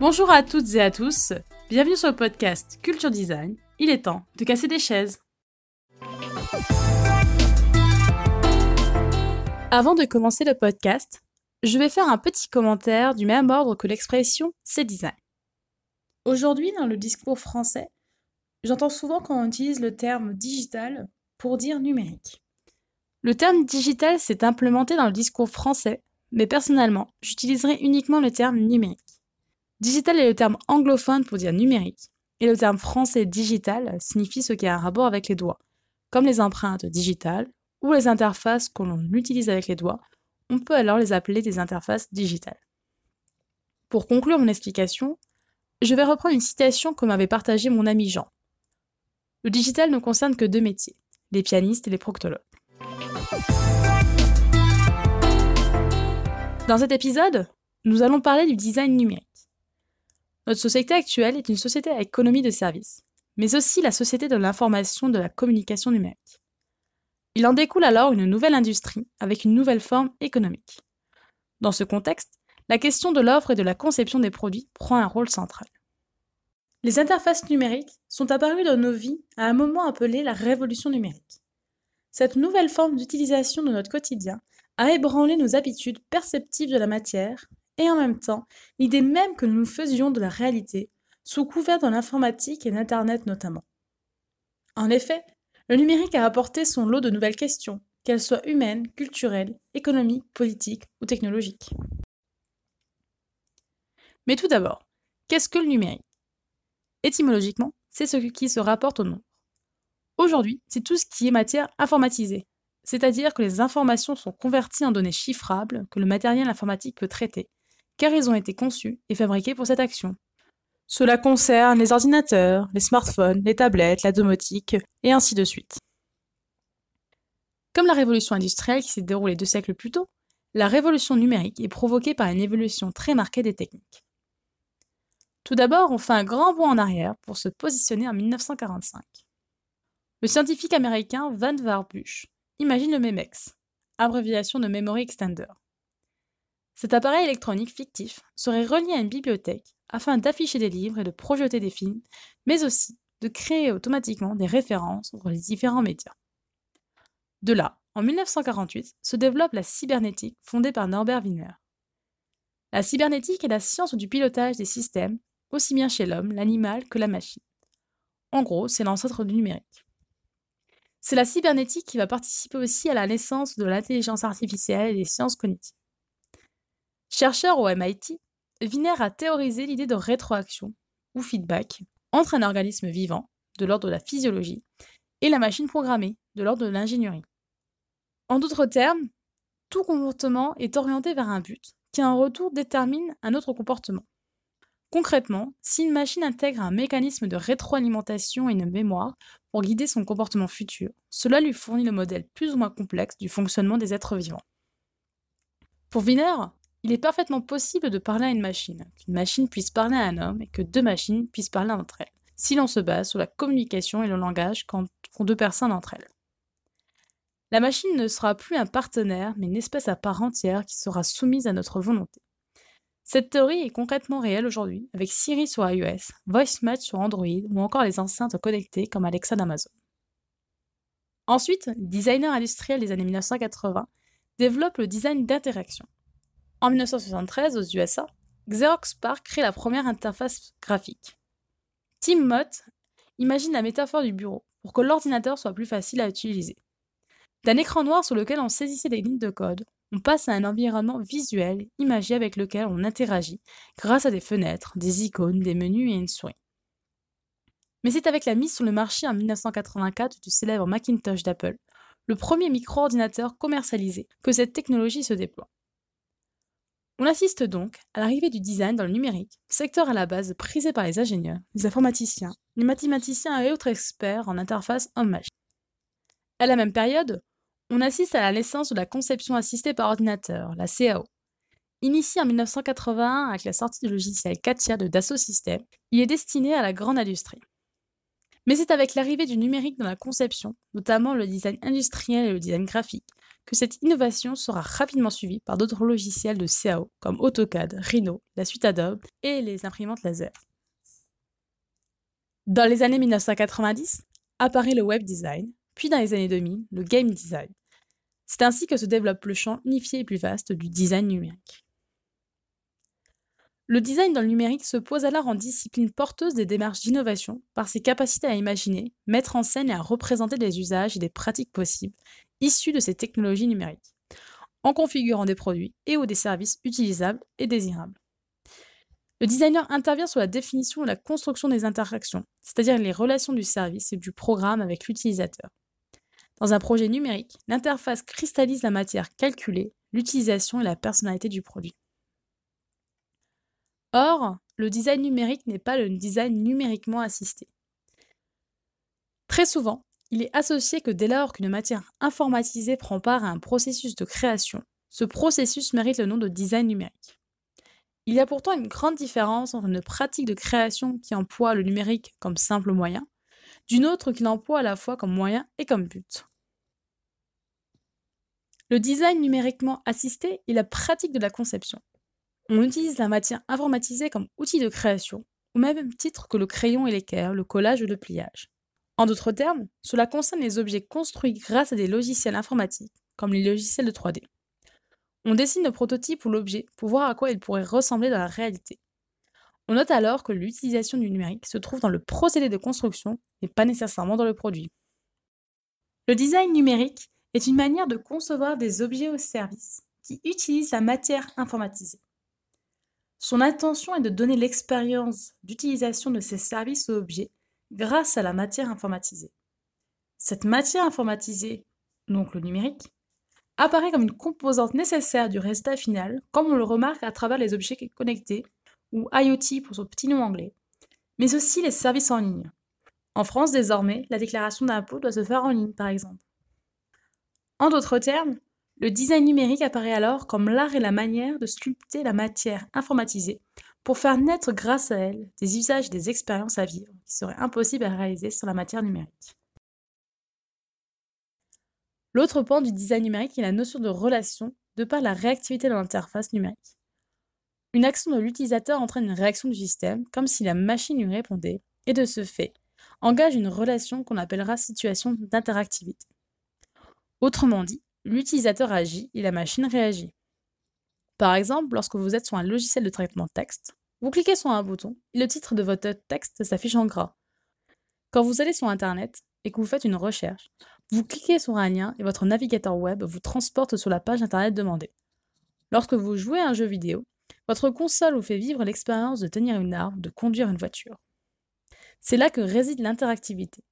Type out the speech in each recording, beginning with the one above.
Bonjour à toutes et à tous, bienvenue sur le podcast Culture Design. Il est temps de casser des chaises. Avant de commencer le podcast, je vais faire un petit commentaire du même ordre que l'expression c'est design. Aujourd'hui, dans le discours français, j'entends souvent qu'on utilise le terme digital pour dire numérique. Le terme digital s'est implémenté dans le discours français, mais personnellement, j'utiliserai uniquement le terme numérique. Digital est le terme anglophone pour dire numérique, et le terme français digital signifie ce qui a un rapport avec les doigts, comme les empreintes digitales ou les interfaces que l'on utilise avec les doigts, on peut alors les appeler des interfaces digitales. Pour conclure mon explication, je vais reprendre une citation que m'avait partagée mon ami Jean. Le digital ne concerne que deux métiers, les pianistes et les proctologues. Dans cet épisode, nous allons parler du design numérique. Notre société actuelle est une société à économie de services, mais aussi la société de l'information de la communication numérique. Il en découle alors une nouvelle industrie avec une nouvelle forme économique. Dans ce contexte, la question de l'offre et de la conception des produits prend un rôle central. Les interfaces numériques sont apparues dans nos vies à un moment appelé la révolution numérique. Cette nouvelle forme d'utilisation de notre quotidien a ébranlé nos habitudes perceptives de la matière et en même temps l'idée même que nous nous faisions de la réalité, sous couvert de l'informatique et d'Internet notamment. En effet, le numérique a apporté son lot de nouvelles questions, qu'elles soient humaines, culturelles, économiques, politiques ou technologiques. Mais tout d'abord, qu'est-ce que le numérique? Étymologiquement, c'est ce qui se rapporte au nombre. Aujourd'hui, c'est tout ce qui est matière informatisée, c'est-à-dire que les informations sont converties en données chiffrables que le matériel informatique peut traiter, car ils ont été conçus et fabriqués pour cette action. Cela concerne les ordinateurs, les smartphones, les tablettes, la domotique, et ainsi de suite. Comme la révolution industrielle qui s'est déroulée deux siècles plus tôt, la révolution numérique est provoquée par une évolution très marquée des techniques. Tout d'abord, on fait un grand bond en arrière pour se positionner en 1945. Le scientifique américain Van Warbush imagine le MEMEX, abréviation de Memory Extender. Cet appareil électronique fictif serait relié à une bibliothèque afin d'afficher des livres et de projeter des films, mais aussi de créer automatiquement des références entre les différents médias. De là, en 1948, se développe la cybernétique fondée par Norbert Wiener. La cybernétique est la science du pilotage des systèmes, aussi bien chez l'homme, l'animal que la machine. En gros, c'est l'ancêtre du numérique. C'est la cybernétique qui va participer aussi à la naissance de l'intelligence artificielle et des sciences cognitives. Chercheur au MIT, Wiener a théorisé l'idée de rétroaction, ou feedback, entre un organisme vivant, de l'ordre de la physiologie, et la machine programmée, de l'ordre de l'ingénierie. En d'autres termes, tout comportement est orienté vers un but, qui en retour détermine un autre comportement. Concrètement, si une machine intègre un mécanisme de rétroalimentation et une mémoire pour guider son comportement futur, cela lui fournit le modèle plus ou moins complexe du fonctionnement des êtres vivants. Pour Wiener, il est parfaitement possible de parler à une machine, qu'une machine puisse parler à un homme et que deux machines puissent parler entre elles, si l'on se base sur la communication et le langage qu'ont deux personnes entre elles. La machine ne sera plus un partenaire, mais une espèce à part entière qui sera soumise à notre volonté. Cette théorie est concrètement réelle aujourd'hui, avec Siri sur iOS, VoiceMatch sur Android ou encore les enceintes connectées comme Alexa d'Amazon. Ensuite, les designers industriels des années 1980 développent le design d'interaction. En 1973, aux USA, Xerox PARC crée la première interface graphique. Tim Mott imagine la métaphore du bureau pour que l'ordinateur soit plus facile à utiliser. D'un écran noir sur lequel on saisissait des lignes de code, on passe à un environnement visuel, imagé avec lequel on interagit grâce à des fenêtres, des icônes, des menus et une souris. Mais c'est avec la mise sur le marché en 1984 du célèbre Macintosh d'Apple, le premier micro-ordinateur commercialisé, que cette technologie se déploie. On assiste donc à l'arrivée du design dans le numérique, secteur à la base prisé par les ingénieurs, les informaticiens, les mathématiciens et autres experts en interface homme-machine. À la même période, on assiste à la naissance de la conception assistée par ordinateur, la CAO. Initiée en 1981 avec la sortie du logiciel Katia de Dassault Systèmes, il est destiné à la grande industrie. Mais c'est avec l'arrivée du numérique dans la conception, notamment le design industriel et le design graphique, que cette innovation sera rapidement suivie par d'autres logiciels de CAO comme AutoCAD, Rhino, la suite Adobe et les imprimantes laser. Dans les années 1990, apparaît le web design, puis dans les années 2000, le game design. C'est ainsi que se développe le champ unifié et plus vaste du design numérique. Le design dans le numérique se pose alors en discipline porteuse des démarches d'innovation par ses capacités à imaginer, mettre en scène et à représenter des usages et des pratiques possibles issus de ces technologies numériques, en configurant des produits et ou des services utilisables et désirables. Le designer intervient sur la définition et la construction des interactions, c'est-à-dire les relations du service et du programme avec l'utilisateur. Dans un projet numérique, l'interface cristallise la matière calculée, l'utilisation et la personnalité du produit. Or, le design numérique n'est pas le design numériquement assisté. Très souvent, il est associé que dès lors qu'une matière informatisée prend part à un processus de création, ce processus mérite le nom de design numérique. Il y a pourtant une grande différence entre une pratique de création qui emploie le numérique comme simple moyen, d'une autre qui l'emploie à la fois comme moyen et comme but. Le design numériquement assisté est la pratique de la conception. On utilise la matière informatisée comme outil de création, au même titre que le crayon et l'équerre, le collage ou le pliage. En d'autres termes, cela concerne les objets construits grâce à des logiciels informatiques, comme les logiciels de 3D. On dessine le prototype ou l'objet pour voir à quoi il pourrait ressembler dans la réalité. On note alors que l'utilisation du numérique se trouve dans le procédé de construction et pas nécessairement dans le produit. Le design numérique est une manière de concevoir des objets ou services qui utilisent la matière informatisée. Son intention est de donner l'expérience d'utilisation de ces services ou objets grâce à la matière informatisée. Cette matière informatisée, donc le numérique, apparaît comme une composante nécessaire du résultat final, comme on le remarque à travers les objets connectés, ou IoT pour son petit nom anglais, mais aussi les services en ligne. En France, désormais, la déclaration d'impôt doit se faire en ligne, par exemple. En d'autres termes, le design numérique apparaît alors comme l'art et la manière de sculpter la matière informatisée pour faire naître grâce à elle des usages et des expériences à vivre qui seraient impossibles à réaliser sur la matière numérique. L'autre point du design numérique est la notion de relation de par la réactivité de l'interface numérique. Une action de l'utilisateur entraîne une réaction du système, comme si la machine lui répondait, et de ce fait, engage une relation qu'on appellera situation d'interactivité. Autrement dit, l'utilisateur agit et la machine réagit. Par exemple, lorsque vous êtes sur un logiciel de traitement de texte, vous cliquez sur un bouton et le titre de votre texte s'affiche en gras. Quand vous allez sur Internet et que vous faites une recherche, vous cliquez sur un lien et votre navigateur web vous transporte sur la page Internet demandée. Lorsque vous jouez à un jeu vidéo, votre console vous fait vivre l'expérience de tenir une arme, de conduire une voiture. C'est là que réside l'interactivité.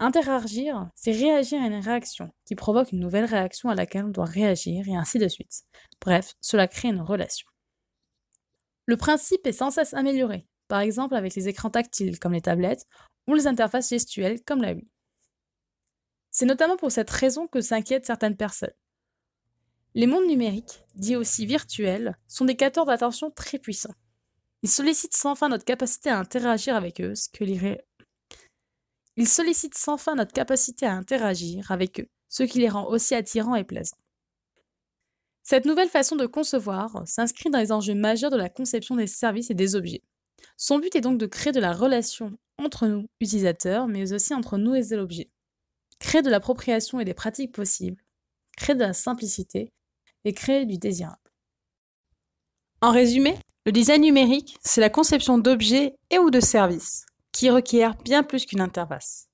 Interagir, c'est réagir à une réaction qui provoque une nouvelle réaction à laquelle on doit réagir et ainsi de suite. Bref, cela crée une relation. Le principe est sans cesse amélioré, par exemple avec les écrans tactiles comme les tablettes ou les interfaces gestuelles comme la Wii. C'est notamment pour cette raison que s'inquiètent certaines personnes. Les mondes numériques, dits aussi virtuels, sont des capteurs d'attention très puissants. Ils sollicitent sans fin notre capacité à interagir avec eux, ce que les ils sollicitent sans fin notre capacité à interagir avec eux, ce qui les rend aussi attirants et plaisants. Cette nouvelle façon de concevoir s'inscrit dans les enjeux majeurs de la conception des services et des objets. Son but est donc de créer de la relation entre nous, utilisateurs, mais aussi entre nous et l'objet. Créer de l'appropriation et des pratiques possibles, créer de la simplicité et créer du désirable. En résumé, le design numérique, c'est la conception d'objets et ou de services qui requiert bien plus qu'une interface.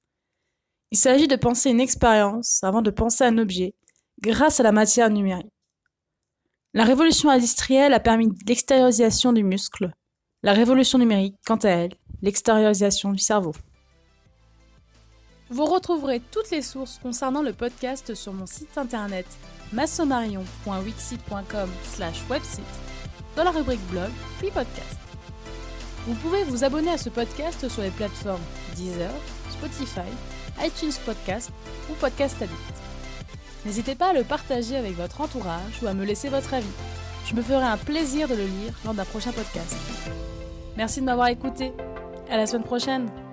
Il s'agit de penser une expérience avant de penser un objet, grâce à la matière numérique. La révolution industrielle a permis l'extériorisation du muscle, la révolution numérique, quant à elle, l'extériorisation du cerveau. Vous retrouverez toutes les sources concernant le podcast sur mon site internet massomarion.wixit.com website dans la rubrique blog puis podcast. Vous pouvez vous abonner à ce podcast sur les plateformes Deezer, Spotify, iTunes Podcast ou Podcast Addict. N'hésitez pas à le partager avec votre entourage ou à me laisser votre avis. Je me ferai un plaisir de le lire lors d'un prochain podcast. Merci de m'avoir écouté. À la semaine prochaine.